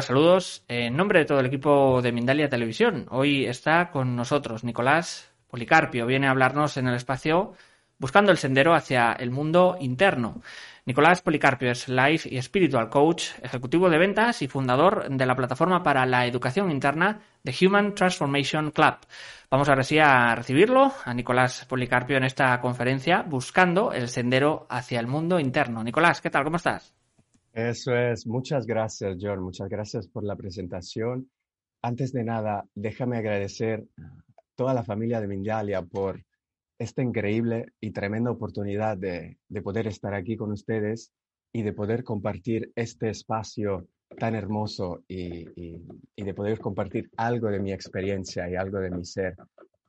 Saludos. En nombre de todo el equipo de Mindalia Televisión, hoy está con nosotros Nicolás Policarpio. Viene a hablarnos en el espacio buscando el sendero hacia el mundo interno. Nicolás Policarpio es Life y Spiritual Coach, ejecutivo de ventas y fundador de la plataforma para la educación interna de Human Transformation Club. Vamos ahora sí a recibirlo, a Nicolás Policarpio, en esta conferencia, buscando el sendero hacia el mundo interno. Nicolás, ¿qué tal? ¿Cómo estás? Eso es. Muchas gracias, John. Muchas gracias por la presentación. Antes de nada, déjame agradecer a toda la familia de Mindalia por esta increíble y tremenda oportunidad de, poder estar aquí con ustedes y de poder compartir este espacio tan hermoso y, de poder compartir algo de mi experiencia y algo de mi ser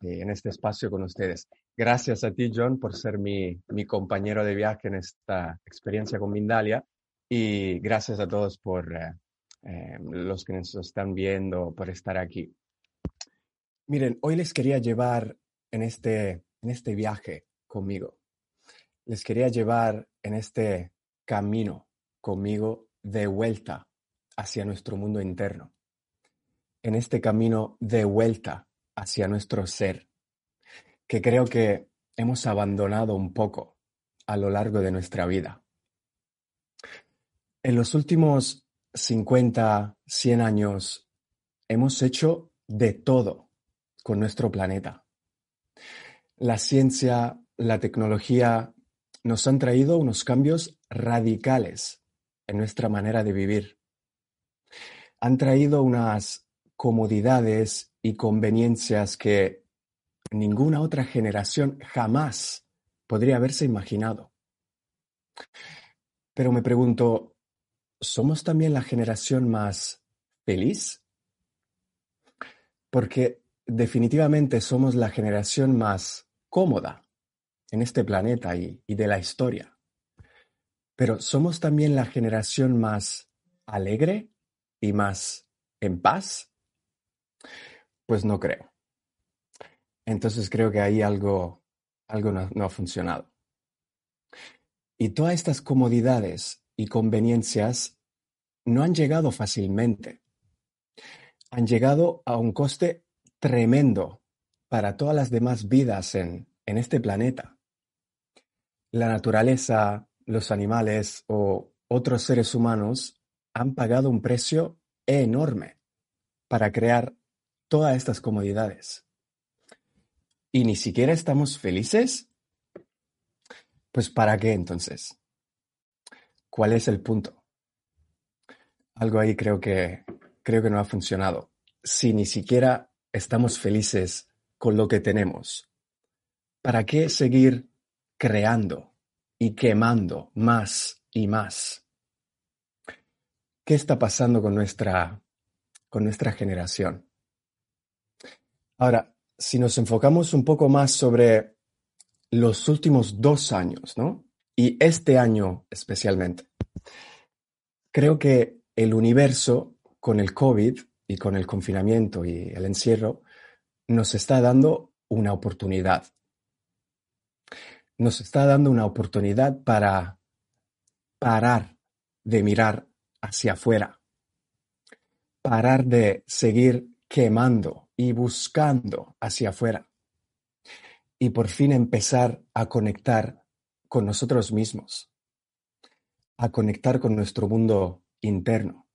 eh, en este espacio con ustedes. Gracias a ti, John, por ser mi, mi compañero de viaje en esta experiencia con Mindalia y gracias a todos por eh, eh, los que nos están viendo, por estar aquí. Miren, hoy les quería llevar en este, en este viaje conmigo. Les quería llevar en este camino conmigo de vuelta hacia nuestro mundo interno. En este camino de vuelta hacia nuestro ser, que creo que hemos abandonado un poco a lo largo de nuestra vida. En los últimos 50, 100 años hemos hecho de todo con nuestro planeta. La ciencia, la tecnología nos han traído unos cambios radicales en nuestra manera de vivir. Han traído unas comodidades y conveniencias que ninguna otra generación jamás podría haberse imaginado. Pero me pregunto, ¿somos también la generación más feliz? Porque definitivamente somos la generación más cómoda en este planeta y, de la historia. Pero ¿somos también la generación más alegre y más en paz? Pues no creo. Entonces creo que ahí algo, algo no ha funcionado. Y todas estas comodidades y conveniencias no han llegado fácilmente. Han llegado a un coste tremendo para todas las demás vidas en, en este planeta. La naturaleza, los animales o otros seres humanos han pagado un precio enorme para crear todas estas comodidades. ¿Y ni siquiera estamos felices? Pues ¿para qué entonces? ¿Cuál es el punto? Algo ahí creo que, creo que no ha funcionado. Si ni siquiera estamos felices con lo que tenemos, ¿para qué seguir creando y quemando más y más? ¿Qué está pasando con nuestra, con nuestra generación? Ahora, si nos enfocamos un poco más sobre los últimos dos años, ¿no? Y este año especialmente. Creo que el universo con el COVID y con el confinamiento y el encierro nos está dando una oportunidad. Nos está dando una oportunidad para parar de mirar hacia afuera, parar de seguir quemando y buscando hacia afuera y por fin empezar a conectar con nosotros mismos, a conectar con nuestro mundo interno.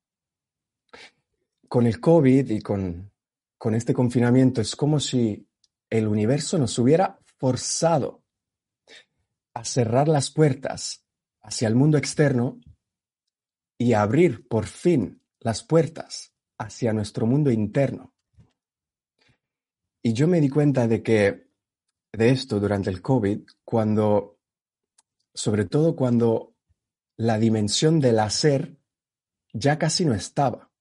Con el COVID y con, con este confinamiento es como si el universo nos hubiera forzado a cerrar las puertas hacia el mundo externo y a abrir por fin las puertas hacia nuestro mundo interno. Y yo me di cuenta de que de esto durante el COVID cuando sobre todo cuando la dimensión del hacer ya casi no estaba,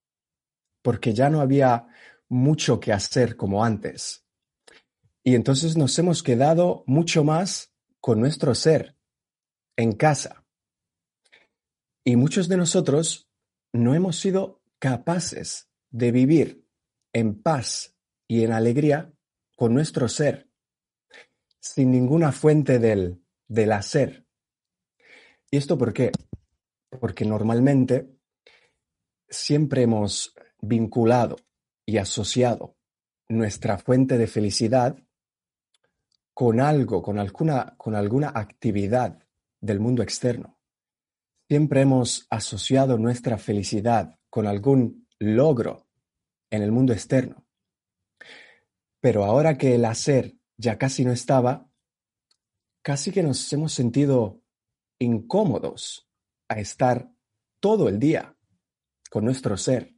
porque ya no había mucho que hacer como antes. Y entonces nos hemos quedado mucho más con nuestro ser, en casa. Y muchos de nosotros no hemos sido capaces de vivir en paz y en alegría con nuestro ser, sin ninguna fuente del, del hacer. ¿Y esto por qué? Porque normalmente siempre hemos vinculado y asociado nuestra fuente de felicidad con algo, con alguna, con alguna actividad del mundo externo. Siempre hemos asociado nuestra felicidad con algún logro en el mundo externo. Pero ahora que el hacer ya casi no estaba, casi que nos hemos sentido incómodos a estar todo el día con nuestro ser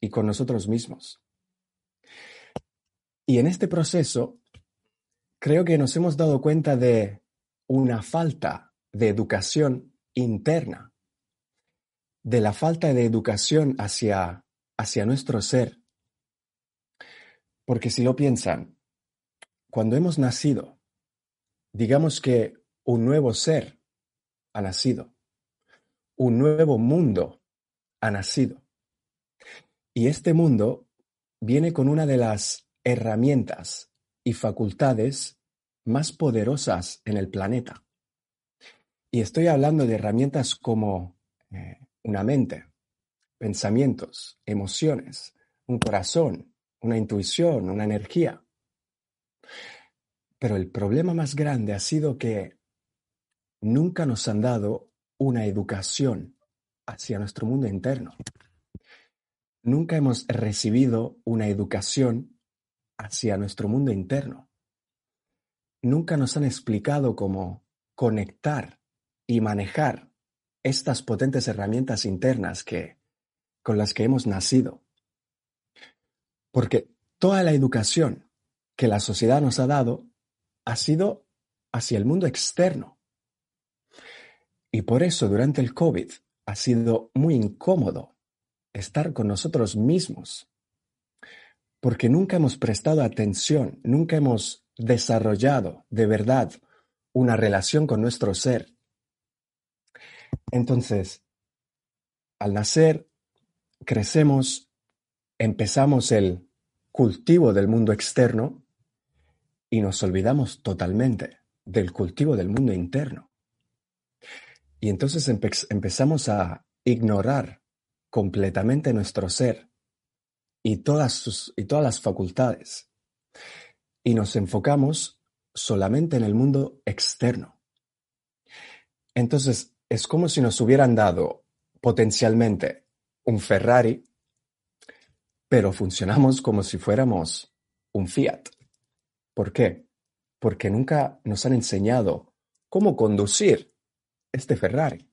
y con nosotros mismos. Y en este proceso, creo que nos hemos dado cuenta de una falta de educación interna, de la falta de educación hacia, hacia nuestro ser. Porque si lo piensan, cuando hemos nacido, digamos que un nuevo ser ha nacido, un nuevo mundo ha nacido. Y este mundo viene con una de las herramientas y facultades más poderosas en el planeta. Y estoy hablando de herramientas como eh, una mente, pensamientos, emociones, un corazón, una intuición, una energía. Pero el problema más grande ha sido que nunca nos han dado una educación hacia nuestro mundo interno. Nunca hemos recibido una educación hacia nuestro mundo interno. Nunca nos han explicado cómo conectar y manejar estas potentes herramientas internas que, con las que hemos nacido. Porque toda la educación que la sociedad nos ha dado ha sido hacia el mundo externo. Y por eso durante el COVID ha sido muy incómodo estar con nosotros mismos, porque nunca hemos prestado atención, nunca hemos desarrollado de verdad una relación con nuestro ser. Entonces, al nacer, crecemos, empezamos el cultivo del mundo externo y nos olvidamos totalmente del cultivo del mundo interno. Y entonces empezamos a ignorar completamente nuestro ser y todas, y todas las facultades. Y nos enfocamos solamente en el mundo externo. Entonces, es como si nos hubieran dado potencialmente un Ferrari, pero funcionamos como si fuéramos un Fiat. ¿Por qué? Porque nunca nos han enseñado cómo conducir este Ferrari.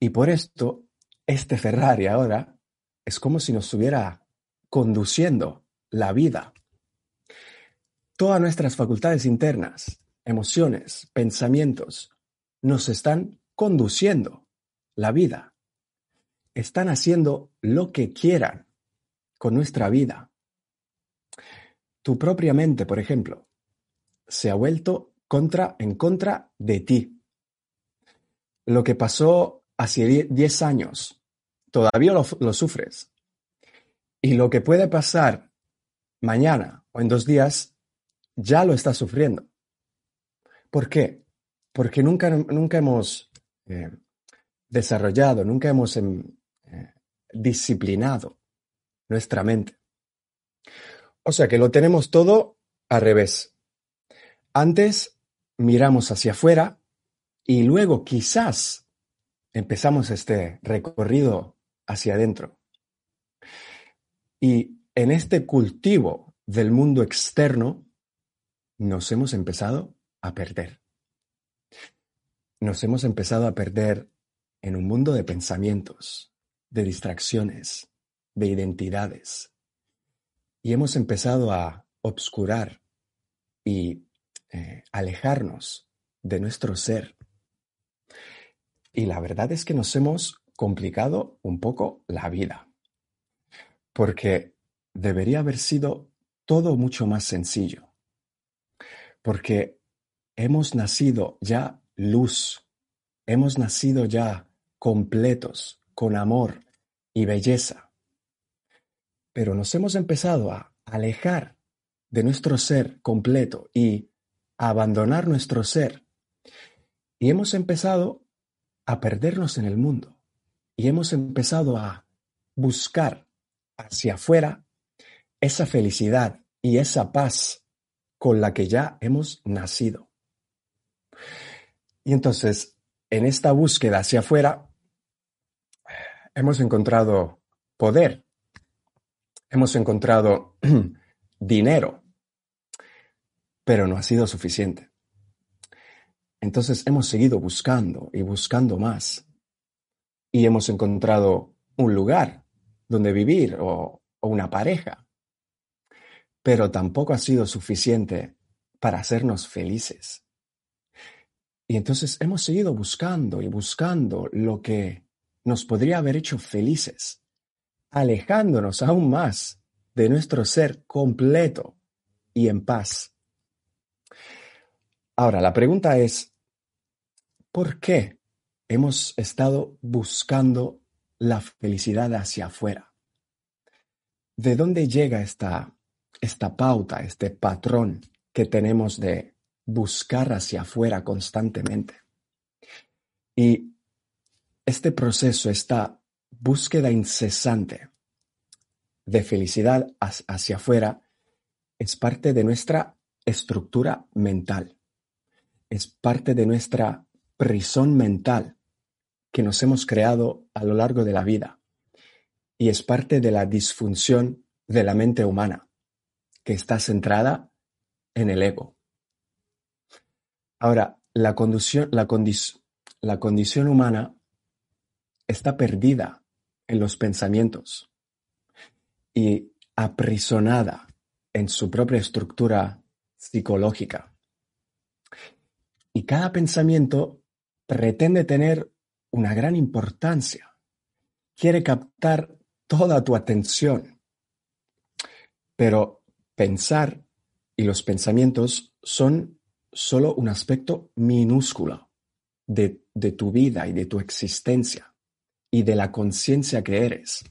Y por esto, este Ferrari ahora es como si nos estuviera conduciendo la vida. Todas nuestras facultades internas, emociones, pensamientos, nos están conduciendo la vida. Están haciendo lo que quieran con nuestra vida. Tu propia mente, por ejemplo, se ha vuelto contra en contra de ti lo que pasó hace 10 años, todavía lo, sufres. Y lo que puede pasar mañana o en dos días, ya lo estás sufriendo. ¿Por qué? Porque nunca, nunca hemos eh, desarrollado, nunca hemos em, eh, disciplinado nuestra mente. O sea que lo tenemos todo al revés. Antes miramos hacia afuera y luego quizás empezamos este recorrido hacia adentro. Y en este cultivo del mundo externo nos hemos empezado a perder. Nos hemos empezado a perder en un mundo de pensamientos, de distracciones, de identidades. Y hemos empezado a obscurar y eh, alejarnos de nuestro ser y la verdad es que nos hemos complicado un poco la vida, porque debería haber sido todo mucho más sencillo, porque hemos nacido ya luz, hemos nacido ya completos, con amor y belleza, pero nos hemos empezado a alejar de nuestro ser completo y a abandonar nuestro ser. Y hemos empezado a perdernos en el mundo y hemos empezado a buscar hacia afuera esa felicidad y esa paz con la que ya hemos nacido. Y entonces, en esta búsqueda hacia afuera, hemos encontrado poder, hemos encontrado dinero, pero no ha sido suficiente. Entonces hemos seguido buscando y buscando más. Y hemos encontrado un lugar donde vivir o, una pareja. Pero tampoco ha sido suficiente para hacernos felices. Y entonces hemos seguido buscando y buscando lo que nos podría haber hecho felices, alejándonos aún más de nuestro ser completo y en paz. Ahora, la pregunta es, ¿por qué hemos estado buscando la felicidad hacia afuera? ¿De dónde llega esta, esta pauta, este patrón que tenemos de buscar hacia afuera constantemente? Y este proceso, esta búsqueda incesante de felicidad hacia afuera, es parte de nuestra estructura mental es parte de nuestra prisión mental que nos hemos creado a lo largo de la vida y es parte de la disfunción de la mente humana que está centrada en el ego. Ahora, la condición, la, la condición humana está perdida en los pensamientos y aprisionada en su propia estructura psicológica. Y cada pensamiento pretende tener una gran importancia. Quiere captar toda tu atención. Pero pensar y los pensamientos son solo un aspecto minúsculo de, de tu vida y de tu existencia y de la conciencia que eres.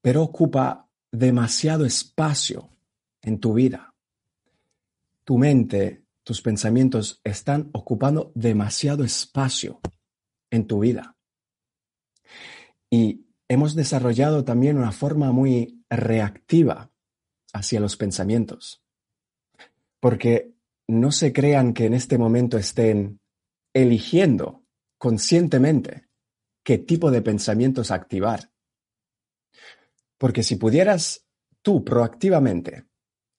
Pero ocupa demasiado espacio en tu vida. Tu mente tus pensamientos están ocupando demasiado espacio en tu vida. Y hemos desarrollado también una forma muy reactiva hacia los pensamientos. Porque no se crean que en este momento estén eligiendo conscientemente qué tipo de pensamientos activar. Porque si pudieras tú proactivamente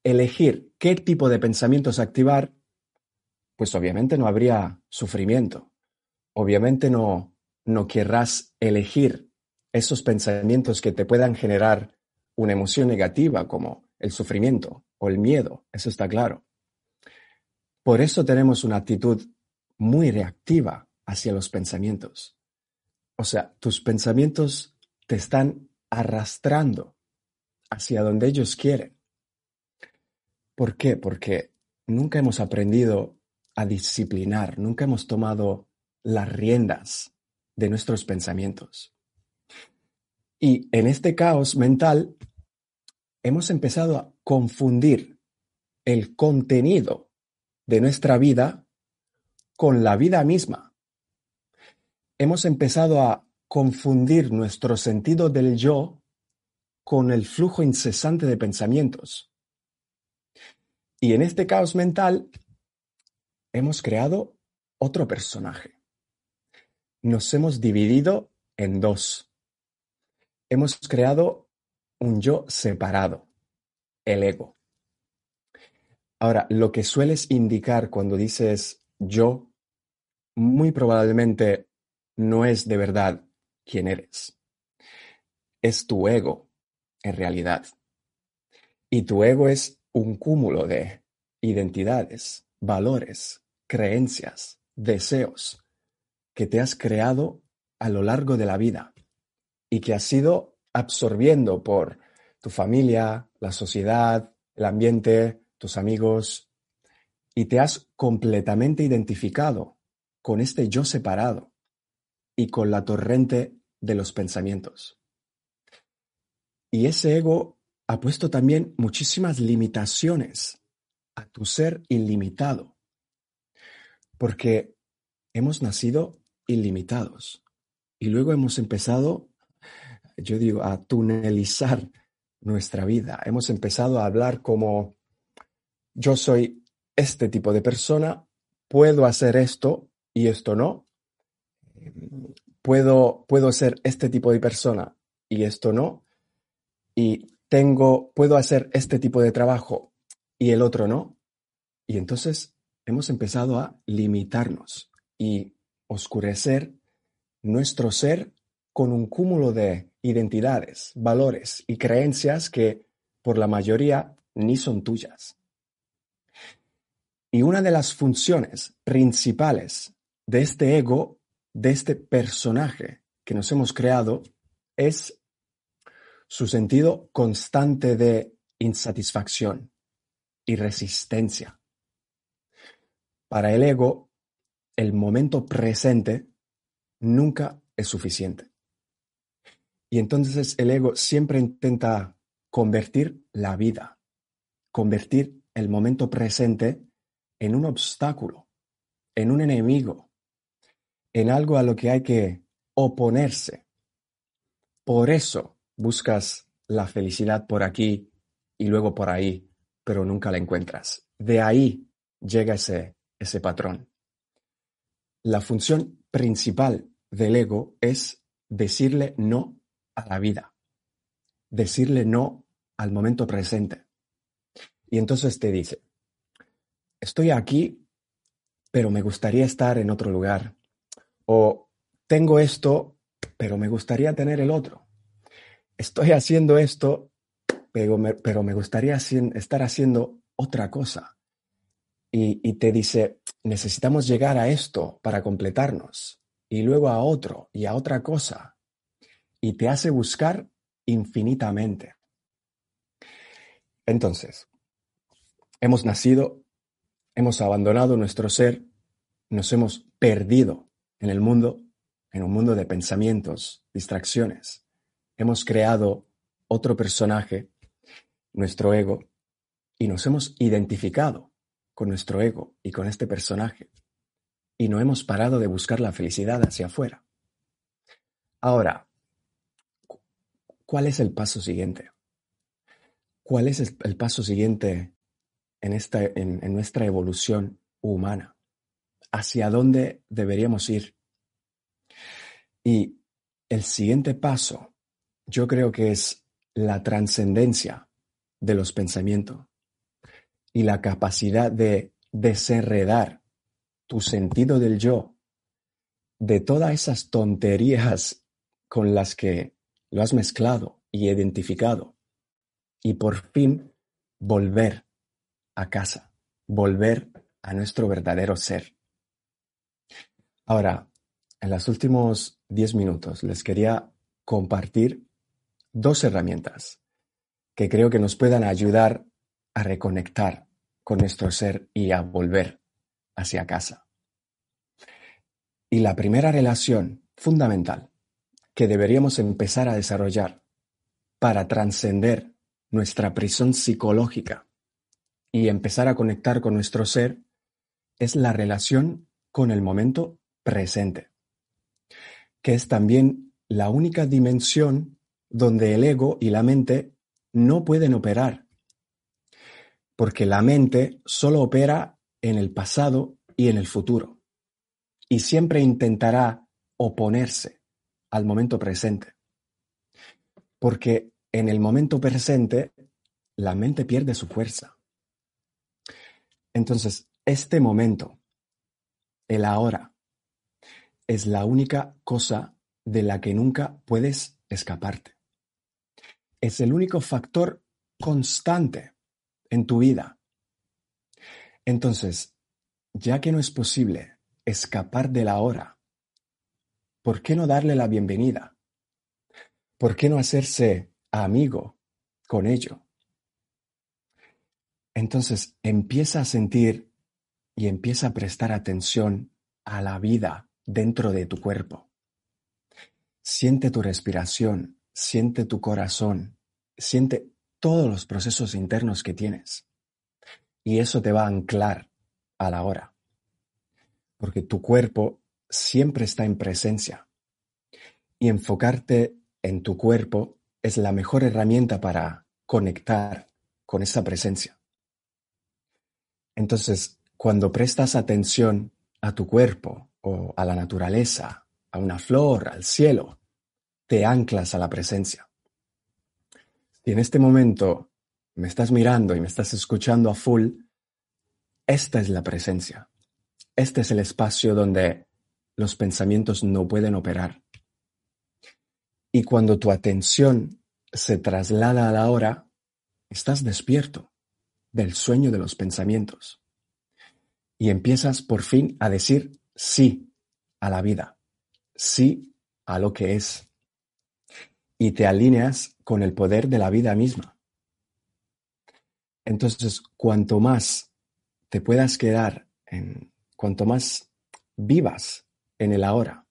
elegir qué tipo de pensamientos activar, pues obviamente no habría sufrimiento. Obviamente no, no querrás elegir esos pensamientos que te puedan generar una emoción negativa como el sufrimiento o el miedo, eso está claro. Por eso tenemos una actitud muy reactiva hacia los pensamientos. O sea, tus pensamientos te están arrastrando hacia donde ellos quieren. ¿Por qué? Porque nunca hemos aprendido a disciplinar, nunca hemos tomado las riendas de nuestros pensamientos. Y en este caos mental hemos empezado a confundir el contenido de nuestra vida con la vida misma. Hemos empezado a confundir nuestro sentido del yo con el flujo incesante de pensamientos. Y en este caos mental hemos creado otro personaje. Nos hemos dividido en dos. Hemos creado un yo separado, el ego. Ahora, lo que sueles indicar cuando dices yo, muy probablemente no es de verdad quién eres. Es tu ego, en realidad. Y tu ego es un cúmulo de identidades, valores, creencias, deseos que te has creado a lo largo de la vida y que has ido absorbiendo por tu familia, la sociedad, el ambiente, tus amigos, y te has completamente identificado con este yo separado y con la torrente de los pensamientos. Y ese ego ha puesto también muchísimas limitaciones a tu ser ilimitado porque hemos nacido ilimitados Y luego hemos empezado, yo digo, a tunelizar nuestra vida. Hemos empezado a hablar como yo soy este tipo de persona, puedo hacer esto y esto no. Puedo, puedo ser este tipo de persona y esto no. Y tengo, puedo hacer este tipo de trabajo y el otro no. Y entonces hemos empezado a limitarnos y oscurecer nuestro ser con un cúmulo de identidades, valores y creencias que por la mayoría ni son tuyas. Y una de las funciones principales de este ego, de este personaje que nos hemos creado, es su sentido constante de insatisfacción y resistencia. Para el ego, el momento presente nunca es suficiente. Y entonces el ego siempre intenta convertir la vida, convertir el momento presente en un obstáculo, en un enemigo, en algo a lo que hay que oponerse. Por eso buscas la felicidad por aquí y luego por ahí, pero nunca la encuentras. De ahí llega ese, ese patrón. La función principal del ego es decirle no a la vida, decirle no al momento presente. Y entonces te dice, estoy aquí, pero me gustaría estar en otro lugar. O tengo esto, pero me gustaría tener el otro. Estoy haciendo esto, pero me, pero me gustaría estar haciendo otra cosa. Y, te dice, necesitamos llegar a esto para completarnos, y luego a otro y a otra cosa y te hace buscar infinitamente. Entonces, hemos nacido, hemos abandonado nuestro ser, nos hemos perdido en el mundo, en un mundo de pensamientos, distracciones. Hemos creado otro personaje, nuestro ego, y nos hemos identificado con nuestro ego y con este personaje. Y no hemos parado de buscar la felicidad hacia afuera. Ahora, ¿Cuál es el paso siguiente? ¿Cuál es el paso siguiente en, esta, en, nuestra evolución humana? ¿Hacia dónde deberíamos ir? Y el siguiente paso, yo creo que es la trascendencia de los pensamientos y la capacidad de desenredar tu sentido del yo de todas esas tonterías con las que lo has mezclado y identificado. Y por fin volver a casa, volver a nuestro verdadero ser. Ahora, en los últimos 10 minutos les quería compartir dos herramientas que creo que nos puedan ayudar a reconectar con nuestro ser y a volver hacia casa. Y la primera relación fundamental que deberíamos empezar a desarrollar para trascender nuestra prisión psicológica y empezar a conectar con nuestro ser es la relación con el momento presente, que es también la única dimensión donde el ego y la mente no pueden operar, porque la mente solo opera en el pasado y en el futuro, y siempre intentará oponerse al momento presente. Porque en el momento presente la mente pierde su fuerza. Entonces, este momento, el ahora, es la única cosa de la que nunca puedes escaparte. Es el único factor constante en tu vida. Entonces, ya que no es posible escapar de la hora, ¿por qué no darle la bienvenida? ¿Por qué no hacerse amigo con ello? Entonces empieza a sentir y empieza a prestar atención a la vida dentro de tu cuerpo. Siente tu respiración, siente tu corazón, siente todos los procesos internos que tienes. Y eso te va a anclar a la hora. Porque tu cuerpo siempre está en presencia. y enfocarte en tu cuerpo es la mejor herramienta para conectar con esa presencia. Entonces, cuando prestas atención a tu cuerpo o a la naturaleza, a una flor, al cielo, te anclas a la presencia. Si en este momento me estás mirando y me estás escuchando a full, esta es la presencia. Este es el espacio donde los pensamientos no pueden operar. Y cuando tu atención se traslada a la hora, estás despierto del sueño de los pensamientos. Y empiezas por fin a decir sí a la vida, sí a lo que es. Y te alineas con el poder de la vida misma. Entonces, cuanto más te puedas quedar en, cuanto más vivas en el ahora,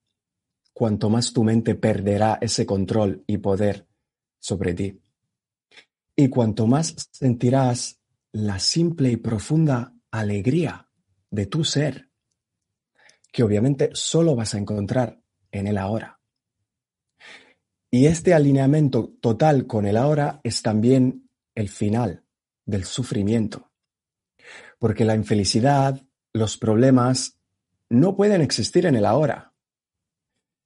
cuanto más tu mente perderá ese control y poder sobre ti. Y cuanto más sentirás la simple y profunda alegría de tu ser, que obviamente solo vas a encontrar en el ahora. Y este alineamiento total con el ahora es también el final del sufrimiento. Porque la infelicidad, los problemas, no pueden existir en el ahora.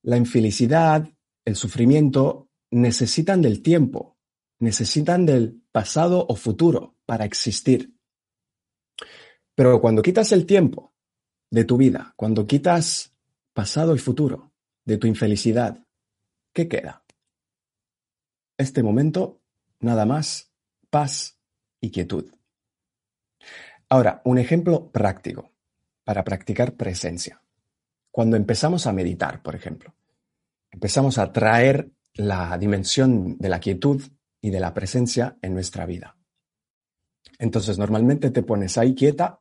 La infelicidad, el sufrimiento, necesitan del tiempo, necesitan del pasado o futuro para existir. Pero cuando quitas el tiempo de tu vida, cuando quitas pasado y futuro de tu infelicidad, ¿qué queda? Este momento, nada más, paz y quietud. Ahora, un ejemplo práctico para practicar presencia. Cuando empezamos a meditar, por ejemplo, empezamos a traer la dimensión de la quietud y de la presencia en nuestra vida. Entonces, normalmente te pones ahí quieta,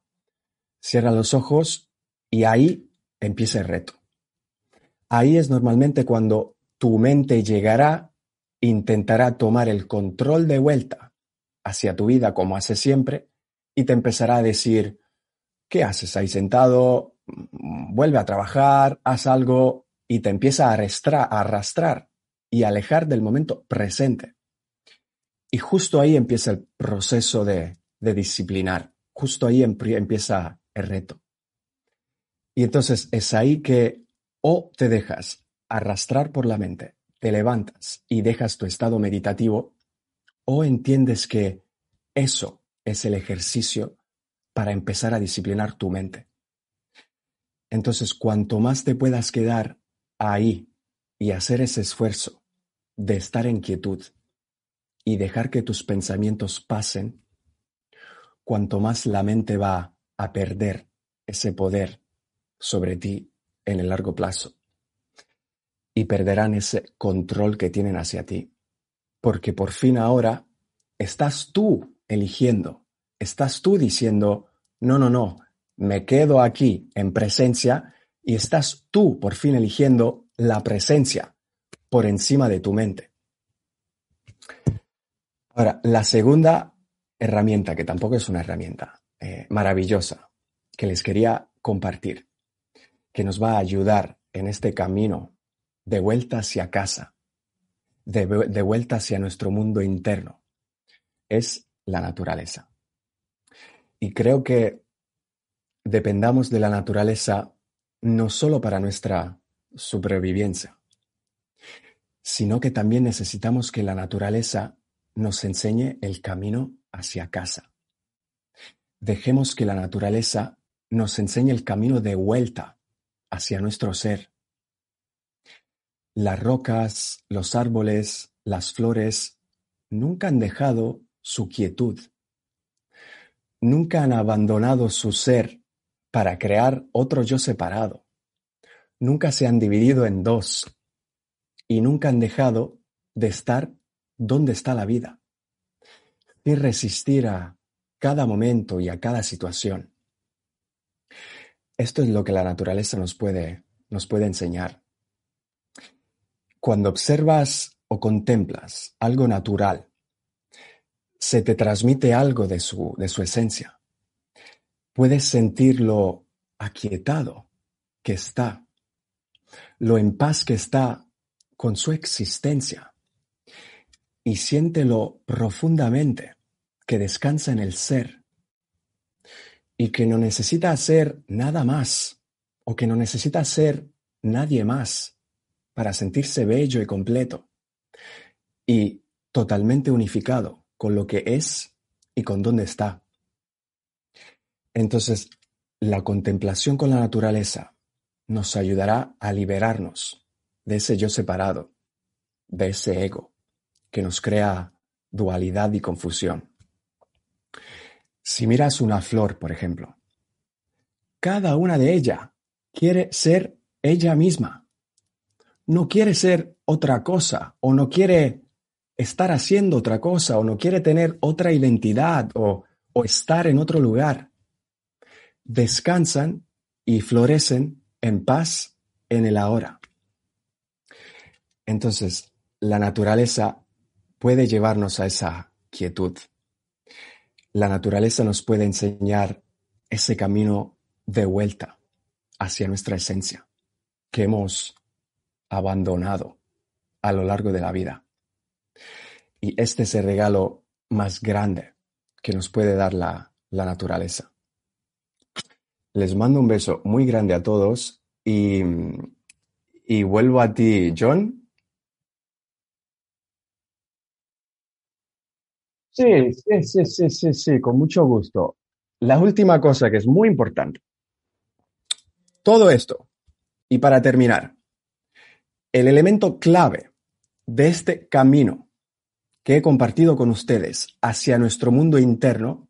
cierra los ojos y ahí empieza el reto. Ahí es normalmente cuando tu mente llegará, intentará tomar el control de vuelta hacia tu vida como hace siempre y te empezará a decir, ¿qué haces ahí sentado? Vuelve a trabajar, haz algo y te empieza a arrastrar, a arrastrar y alejar del momento presente. Y justo ahí empieza el proceso de, de disciplinar, justo ahí empieza el reto. Y entonces es ahí que o te dejas arrastrar por la mente, te levantas y dejas tu estado meditativo, o entiendes que eso es el ejercicio para empezar a disciplinar tu mente. Entonces, cuanto más te puedas quedar ahí y hacer ese esfuerzo de estar en quietud y dejar que tus pensamientos pasen, cuanto más la mente va a perder ese poder sobre ti en el largo plazo y perderán ese control que tienen hacia ti. Porque por fin ahora estás tú eligiendo, estás tú diciendo, no, no, no, me quedo aquí en presencia y estás tú por fin eligiendo la presencia por encima de tu mente. Ahora, la segunda herramienta, que tampoco es una herramienta eh, maravillosa, que les quería compartir, que nos va a ayudar en este camino de vuelta hacia casa, de, vuelta hacia nuestro mundo interno, es la naturaleza. Y creo que dependamos de la naturaleza no solo para nuestra supervivencia, sino que también necesitamos que la naturaleza nos enseñe el camino hacia casa. Dejemos que la naturaleza nos enseñe el camino de vuelta hacia nuestro ser. Las rocas, los árboles, las flores nunca han dejado su quietud. Nunca han abandonado su ser para crear otro yo separado. Nunca se han dividido en dos y nunca han dejado de estar donde está la vida y resistir a cada momento y a cada situación. Esto es lo que la naturaleza nos puede, nos puede enseñar. Cuando observas o contemplas algo natural, se te transmite algo de su, de su esencia. Puedes sentir lo aquietado que está, lo en paz que está con su existencia. Y siéntelo profundamente que descansa en el ser. Y que no necesita hacer nada más o que no necesita ser nadie más para sentirse bello y completo y totalmente unificado con lo que es y con dónde está. Entonces, la contemplación con la naturaleza nos ayudará a liberarnos de ese yo separado, de ese ego que nos crea dualidad y confusión. Si miras una flor, por ejemplo, cada una de ellas quiere ser ella misma. No quiere ser otra cosa o no quiere estar haciendo otra cosa o no quiere tener otra identidad o, estar en otro lugar. Descansan y florecen en paz en el ahora. Entonces, la naturaleza puede llevarnos a esa quietud la naturaleza nos puede enseñar ese camino de vuelta hacia nuestra esencia que hemos abandonado a lo largo de la vida. Y este es el regalo más grande que nos puede dar la, la naturaleza. Les mando un beso muy grande a todos y, y vuelvo a ti, John, Sí, sí, sí, sí, sí, sí, con mucho gusto. La última cosa que es muy importante. Todo esto, y para terminar, el elemento clave de este camino que he compartido con ustedes hacia nuestro mundo interno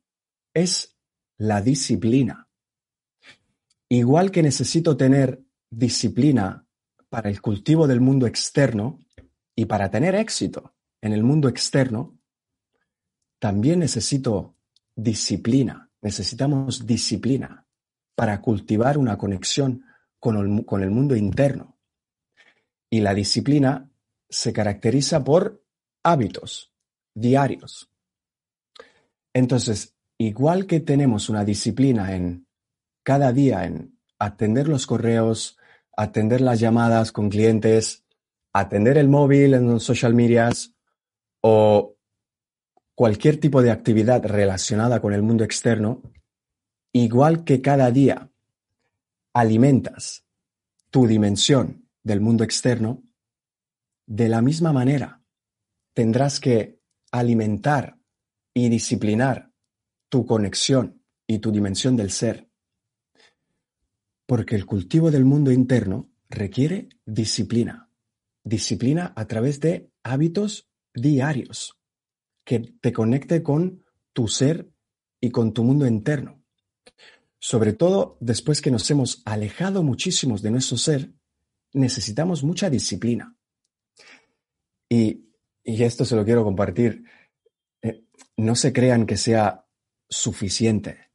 es la disciplina. Igual que necesito tener disciplina para el cultivo del mundo externo y para tener éxito en el mundo externo, también necesito disciplina, necesitamos disciplina para cultivar una conexión con el, mundo interno. Y la disciplina se caracteriza por hábitos diarios. Entonces, igual que tenemos una disciplina en cada día en atender los correos, atender las llamadas con clientes, atender el móvil en los social medias o cualquier tipo de actividad relacionada con el mundo externo, igual que cada día alimentas tu dimensión del mundo externo, de la misma manera tendrás que alimentar y disciplinar tu conexión y tu dimensión del ser. Porque el cultivo del mundo interno requiere disciplina. Disciplina a través de hábitos diarios que te conecte con tu ser y con tu mundo interno. Sobre todo después que nos hemos alejado muchísimo de nuestro ser, necesitamos mucha disciplina. Y, esto se lo quiero compartir. Eh, no se crean que sea suficiente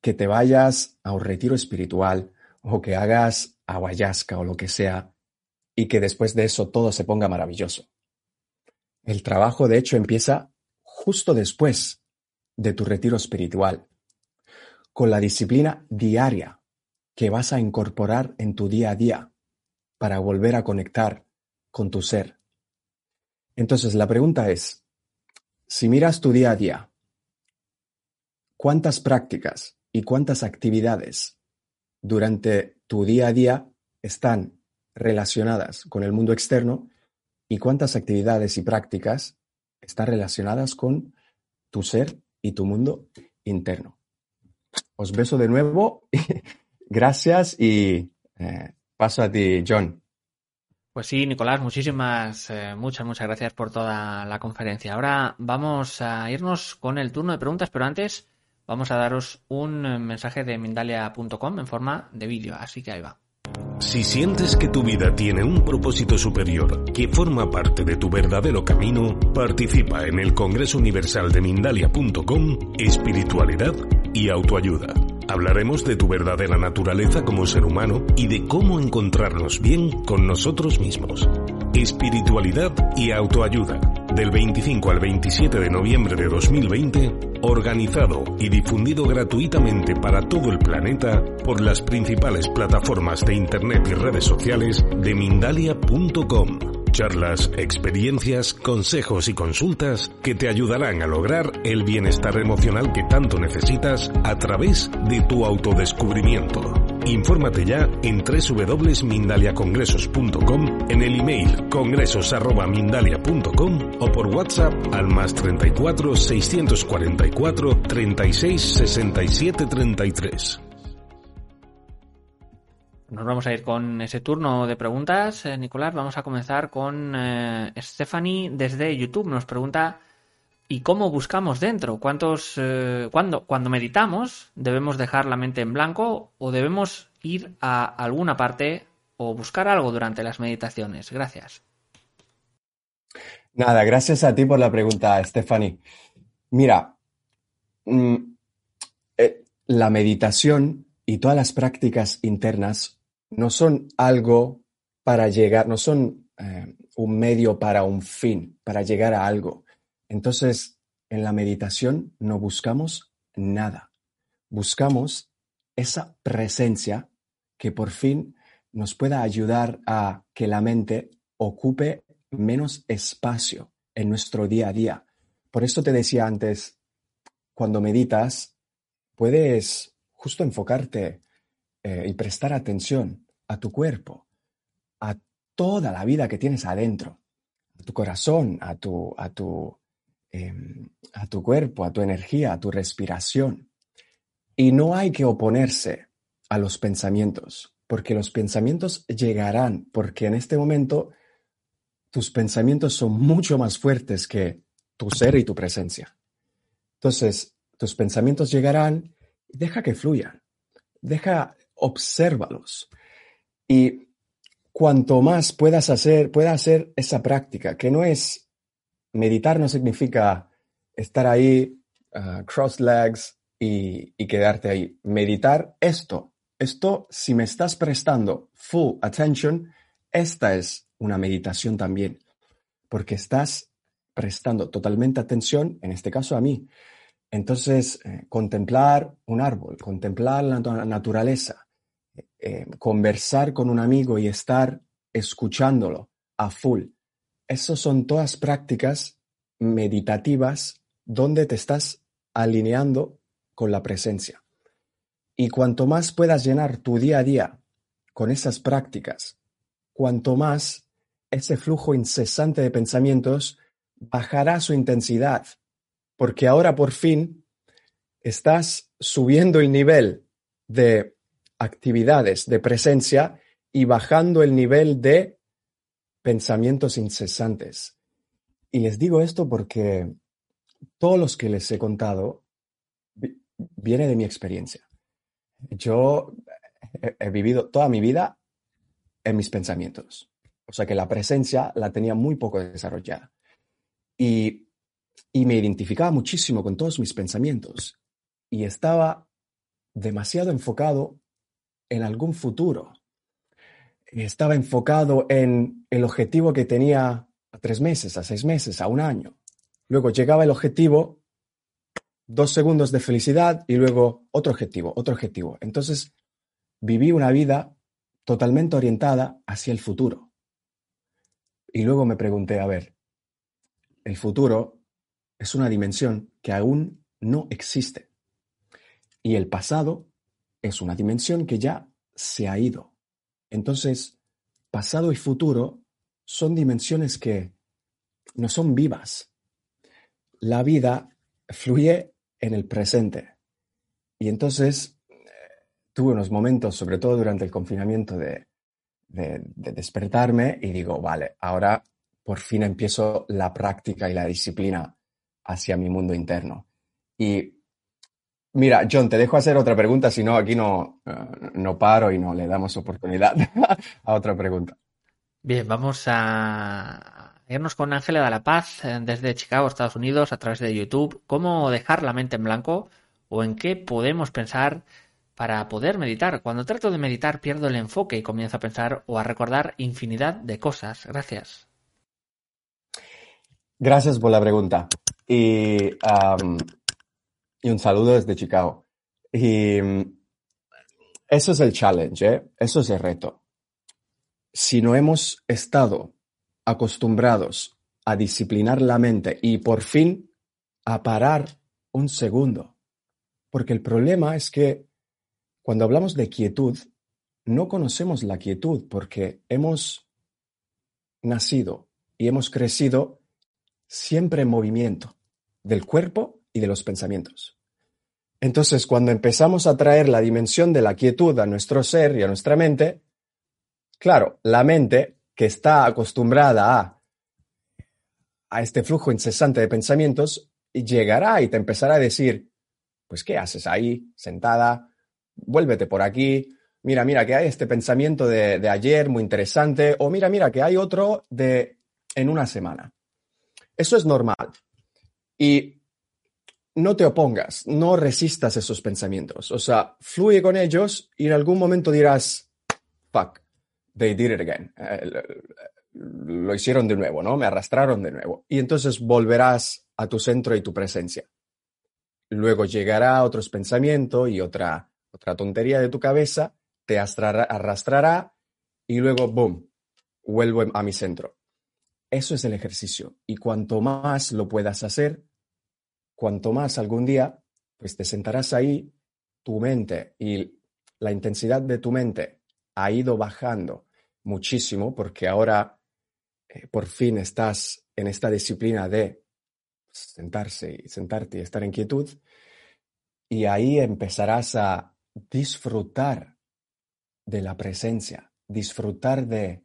que te vayas a un retiro espiritual o que hagas aguayasca o lo que sea y que después de eso todo se ponga maravilloso. El trabajo, de hecho, empieza justo después de tu retiro espiritual, con la disciplina diaria que vas a incorporar en tu día a día para volver a conectar con tu ser. Entonces la pregunta es, si miras tu día a día, ¿cuántas prácticas y cuántas actividades durante tu día a día están relacionadas con el mundo externo y cuántas actividades y prácticas están relacionadas con tu ser y tu mundo interno. Os beso de nuevo, gracias y eh, paso a ti, John. Pues sí, Nicolás, muchísimas, eh, muchas, muchas gracias por toda la conferencia. Ahora vamos a irnos con el turno de preguntas, pero antes vamos a daros un mensaje de Mindalia.com en forma de vídeo, así que ahí va. Si sientes que tu vida tiene un propósito superior que forma parte de tu verdadero camino, participa en el Congreso Universal de Mindalia.com, Espiritualidad y Autoayuda. Hablaremos de tu verdadera naturaleza como ser humano y de cómo encontrarnos bien con nosotros mismos. Espiritualidad y Autoayuda del 25 al 27 de noviembre de 2020, organizado y difundido gratuitamente para todo el planeta por las principales plataformas de Internet y redes sociales de Mindalia.com. charlas, experiencias, consejos y consultas que te ayudarán a lograr el bienestar emocional que tanto necesitas a través de tu autodescubrimiento. Infórmate ya en www.mindaliacongresos.com, en el email congresos.mindalia.com o por WhatsApp al más 34 644 36 67 33. Nos vamos a ir con ese turno de preguntas, eh, Nicolás. Vamos a comenzar con eh, Stephanie desde YouTube. Nos pregunta ¿y cómo buscamos dentro? ¿Cuántos, eh, cuando, cuando meditamos, debemos dejar la mente en blanco o debemos ir a alguna parte o buscar algo durante las meditaciones? Gracias. Nada, gracias a ti por la pregunta, Stephanie. Mira, mm, la meditación y todas las prácticas internas no son algo para llegar, no son eh, un medio para un fin, para llegar a algo. Entonces, en la meditación no buscamos nada. Buscamos esa presencia que por fin nos pueda ayudar a que la mente ocupe menos espacio en nuestro día a día. Por eso te decía antes, cuando meditas, puedes justo enfocarte eh, y prestar atención a tu cuerpo, a toda la vida que tienes adentro, a tu corazón, a tu, a tu, em, a tu cuerpo, a tu energía, a tu respiración. Y no hay que oponerse a los pensamientos, porque los pensamientos llegarán, porque en este momento tus pensamientos son mucho más fuertes que tu ser y tu presencia. Entonces, tus pensamientos llegarán, deja que fluyan, deja obsérvalos. Y cuanto más puedas hacer, pueda hacer esa práctica, que no es meditar, no significa estar ahí, uh, cross legs y, y quedarte ahí. Meditar esto, esto, si me estás prestando full attention, esta es una meditación también, porque estás prestando totalmente atención, en este caso a mí. Entonces, eh, contemplar un árbol, contemplar la naturaleza, eh, conversar con un amigo y estar escuchándolo a full. Esas son todas prácticas meditativas donde te estás alineando con la presencia. Y cuanto más puedas llenar tu día a día con esas prácticas, cuanto más ese flujo incesante de pensamientos bajará su intensidad, porque ahora por fin estás subiendo el nivel de actividades de presencia y bajando el nivel de pensamientos incesantes. Y les digo esto porque todos los que les he contado viene de mi experiencia. Yo he, vivido toda mi vida en mis pensamientos. O sea que la presencia la tenía muy poco desarrollada. Y, y me identificaba muchísimo con todos mis pensamientos. Y estaba demasiado enfocado en algún futuro. Estaba enfocado en el objetivo que tenía a tres meses, a seis meses, a un año. Luego llegaba el objetivo, dos segundos de felicidad y luego otro objetivo, otro objetivo. Entonces viví una vida totalmente orientada hacia el futuro. Y luego me pregunté, a ver, el futuro es una dimensión que aún no existe. Y el pasado es una dimensión que ya se ha ido. Entonces, pasado y futuro son dimensiones que no son vivas. La vida fluye en el presente. Y entonces tuve unos momentos, sobre todo durante el confinamiento, de, de, despertarme y digo, vale, ahora por fin empiezo la práctica y la disciplina hacia mi mundo interno. Y Mira, John, te dejo hacer otra pregunta, si no, aquí no, eh, no paro y no le damos oportunidad a otra pregunta. Bien, vamos a irnos con Ángela de la Paz eh, desde Chicago, Estados Unidos, a través de YouTube. ¿Cómo dejar la mente en blanco o en qué podemos pensar para poder meditar? Cuando trato de meditar pierdo el enfoque y comienzo a pensar o a recordar infinidad de cosas. Gracias. Gracias por la pregunta. Y y un saludo desde Chicago. Y mm, eso es el challenge, ¿eh? eso es el reto. Si no hemos estado acostumbrados a disciplinar la mente y por fin a parar un segundo. Porque el problema es que cuando hablamos de quietud, no conocemos la quietud porque hemos nacido y hemos crecido siempre en movimiento del cuerpo y de los pensamientos. Entonces, cuando empezamos a traer la dimensión de la quietud a nuestro ser y a nuestra mente, claro, la mente que está acostumbrada a, a este flujo incesante de pensamientos, llegará y te empezará a decir, pues, ¿qué haces ahí, sentada? Vuélvete por aquí. Mira, mira, que hay este pensamiento de, de ayer muy interesante. O mira, mira, que hay otro de en una semana. Eso es normal. Y no te opongas, no resistas esos pensamientos. O sea, fluye con ellos y en algún momento dirás, fuck, they did it again. Eh, lo hicieron de nuevo, ¿no? Me arrastraron de nuevo. Y entonces volverás a tu centro y tu presencia. Luego llegará otros pensamientos y otra, otra tontería de tu cabeza, te arrastrará y luego, boom, vuelvo a mi centro. Eso es el ejercicio. Y cuanto más lo puedas hacer, cuanto más algún día, pues te sentarás ahí, tu mente y la intensidad de tu mente ha ido bajando muchísimo porque ahora eh, por fin estás en esta disciplina de sentarse y sentarte y estar en quietud. Y ahí empezarás a disfrutar de la presencia, disfrutar de,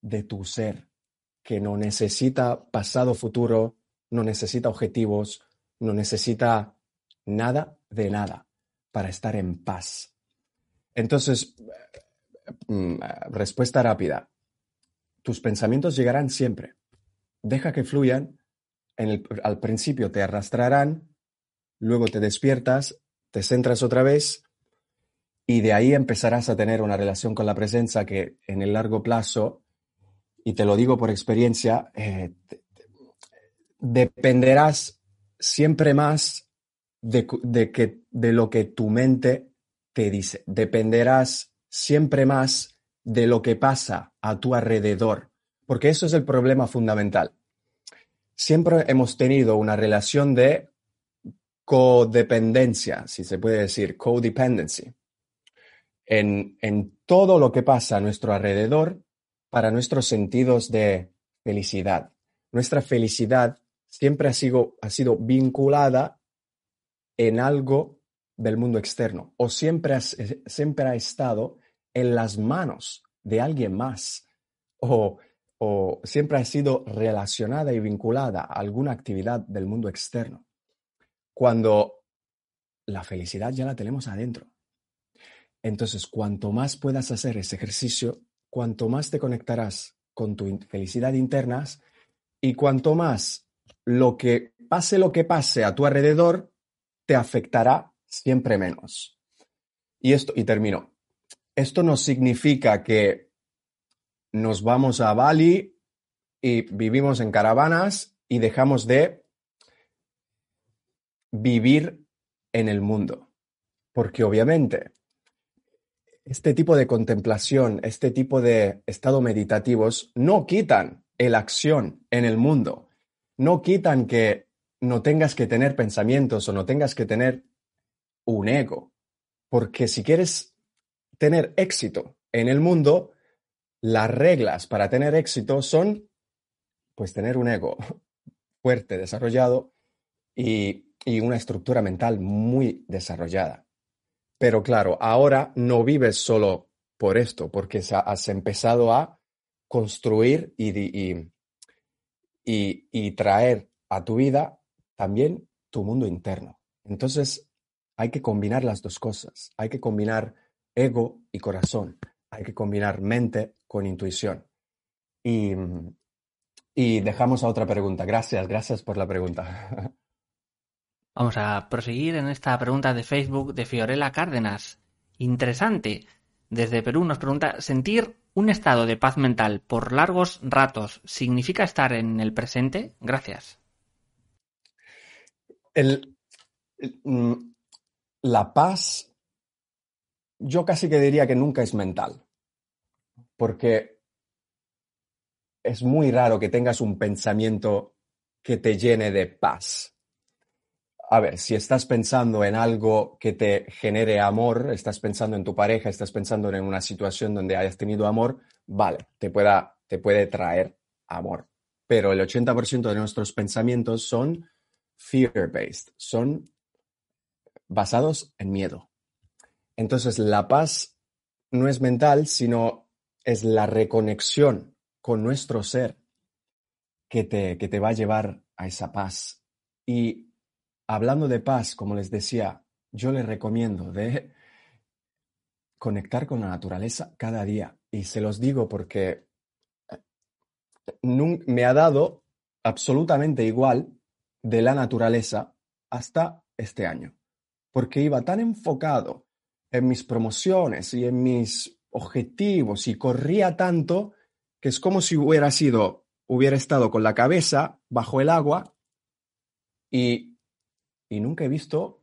de tu ser, que no necesita pasado, futuro, no necesita objetivos, no necesita nada de nada para estar en paz. Entonces, mm, respuesta rápida. Tus pensamientos llegarán siempre. Deja que fluyan. al principio te arrastrarán, luego te despiertas, te centras otra vez y de ahí empezarás a tener una relación con la presencia que en el largo plazo, y te lo digo por experiencia, eh, dependerás siempre más de, que, de lo que tu mente te dice. Dependerás siempre más de lo que pasa a tu alrededor, porque eso es el problema fundamental. Siempre hemos tenido una relación de codependencia, si se puede decir, codependency, en, en todo lo que pasa a nuestro alrededor para nuestros sentidos de felicidad. Nuestra felicidad siempre ha sido, ha sido vinculada en algo del mundo externo o siempre, siempre ha estado en las manos de alguien más o, o siempre ha sido relacionada y vinculada a alguna actividad del mundo externo. Cuando la felicidad ya la tenemos adentro. Entonces, cuanto más puedas hacer ese ejercicio, cuanto más te conectarás con tu felicidad interna y cuanto más lo que pase lo que pase a tu alrededor te afectará siempre menos. Y esto, y termino. Esto no significa que nos vamos a Bali y vivimos en caravanas y dejamos de vivir en el mundo. Porque obviamente este tipo de contemplación, este tipo de estado meditativos no quitan el acción en el mundo no quitan que no tengas que tener pensamientos o no tengas que tener un ego. Porque si quieres tener éxito en el mundo, las reglas para tener éxito son, pues, tener un ego fuerte, desarrollado y, y una estructura mental muy desarrollada. Pero claro, ahora no vives solo por esto, porque has empezado a construir y, y, y, traer a tu vida también tu mundo interno. Entonces, hay que combinar las dos cosas. Hay que combinar ego y corazón. Hay que combinar mente con intuición. Y, y dejamos a otra pregunta. Gracias, gracias por la pregunta. Vamos a proseguir en esta pregunta de Facebook de Fiorella Cárdenas. Interesante. Desde Perú nos pregunta, ¿sentir ¿Un estado de paz mental por largos ratos significa estar en el presente? Gracias. Mm, la paz, yo casi que diría que nunca es mental, porque es muy raro que tengas un pensamiento que te llene de paz. A ver, si estás pensando en algo que te genere amor, estás pensando en tu pareja, estás pensando en una situación donde hayas tenido amor, vale, te, pueda, te puede traer amor. Pero el 80% de nuestros pensamientos son fear-based, son basados en miedo. Entonces, la paz no es mental, sino es la reconexión con nuestro ser que te, que te va a llevar a esa paz. Y hablando de paz, como les decía, yo les recomiendo de conectar con la naturaleza cada día. Y se los digo porque me ha dado absolutamente igual de la naturaleza hasta este año, porque iba tan enfocado en mis promociones y en mis objetivos y corría tanto que es como si hubiera sido, hubiera estado con la cabeza bajo el agua y, y nunca he visto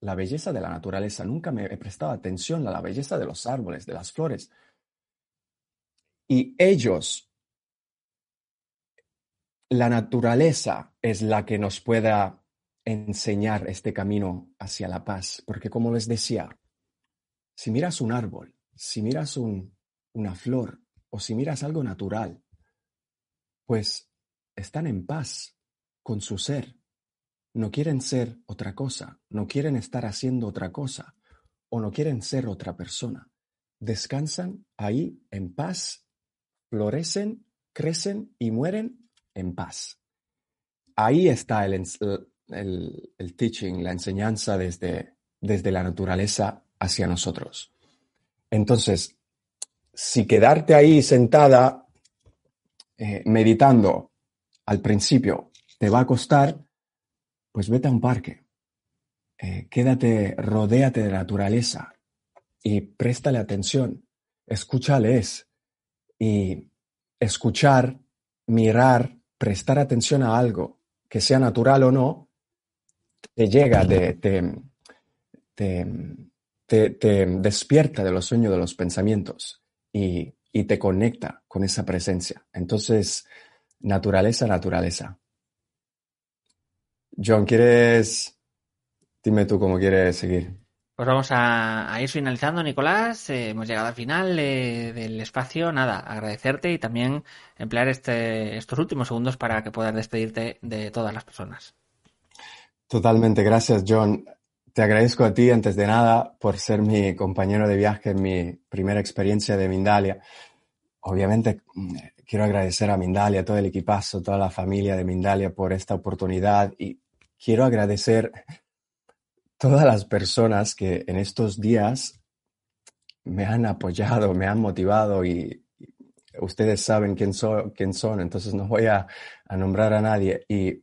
la belleza de la naturaleza, nunca me he prestado atención a la belleza de los árboles, de las flores. Y ellos la naturaleza es la que nos pueda enseñar este camino hacia la paz, porque como les decía, si miras un árbol, si miras una flor o si miras algo natural, pues están en paz con su ser. No quieren ser otra cosa, no quieren estar haciendo otra cosa o no quieren ser otra persona. Descansan ahí en paz, florecen, crecen y mueren en paz. Ahí está el, el, teaching, la enseñanza desde, desde la naturaleza hacia nosotros. Entonces, si quedarte ahí sentada eh, meditando al principio te va a costar, pues vete a un parque. Eh, quédate, rodéate de naturaleza y préstale atención. Escúchales y escuchar, mirar, prestar atención a algo, que sea natural o no, te llega, te, te, despierta de los sueños de los pensamientos y, y te conecta con esa presencia. Entonces, naturaleza, naturaleza. John, ¿quieres? Dime tú cómo quieres seguir. Pues vamos a, ir finalizando, Nicolás. Eh, hemos llegado al final del espacio. Nada, agradecerte y también emplear este, estos últimos segundos para que puedas despedirte de todas las personas. Totalmente, gracias, John. Te agradezco a ti, antes de nada, por ser mi compañero de viaje en mi primera experiencia de Mindalia. Obviamente, quiero agradecer a Mindalia, a todo el equipazo, toda la familia de Mindalia por esta oportunidad y quiero agradecer todas las personas que en estos días me han apoyado, me han motivado y ustedes saben quién, son, entonces no voy a, nombrar a nadie. Y,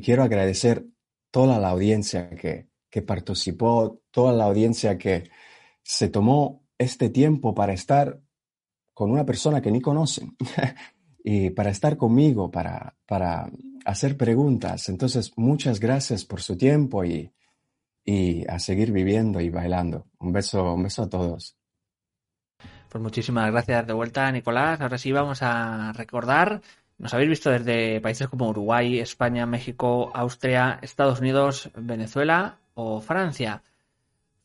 quiero agradecer toda la audiencia que, que participó, toda la audiencia que se tomó este tiempo para estar con una persona que ni conocen y para estar conmigo, para, para hacer preguntas. Entonces, muchas gracias por su tiempo y, y a seguir viviendo y bailando. Un beso, un beso a todos. Pues muchísimas gracias de vuelta, Nicolás. Ahora sí vamos a recordar. Nos habéis visto desde países como Uruguay, España, México, Austria, Estados Unidos, Venezuela o Francia.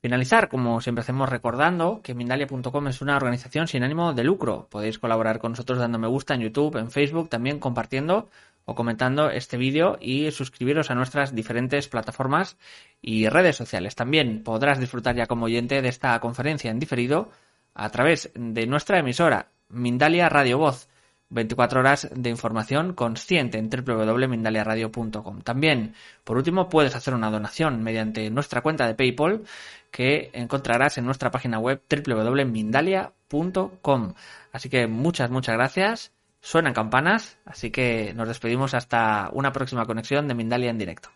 Finalizar, como siempre hacemos recordando, que Mindalia.com es una organización sin ánimo de lucro. Podéis colaborar con nosotros dando me gusta en YouTube, en Facebook, también compartiendo o comentando este vídeo y suscribiros a nuestras diferentes plataformas y redes sociales. También podrás disfrutar ya como oyente de esta conferencia en diferido a través de nuestra emisora Mindalia Radio Voz. 24 horas de información consciente en www.mindaliaradio.com. También, por último, puedes hacer una donación mediante nuestra cuenta de PayPal que encontrarás en nuestra página web www.mindalia.com. Así que muchas, muchas gracias Suenan campanas, así que nos despedimos hasta una próxima conexión de Mindalia en directo.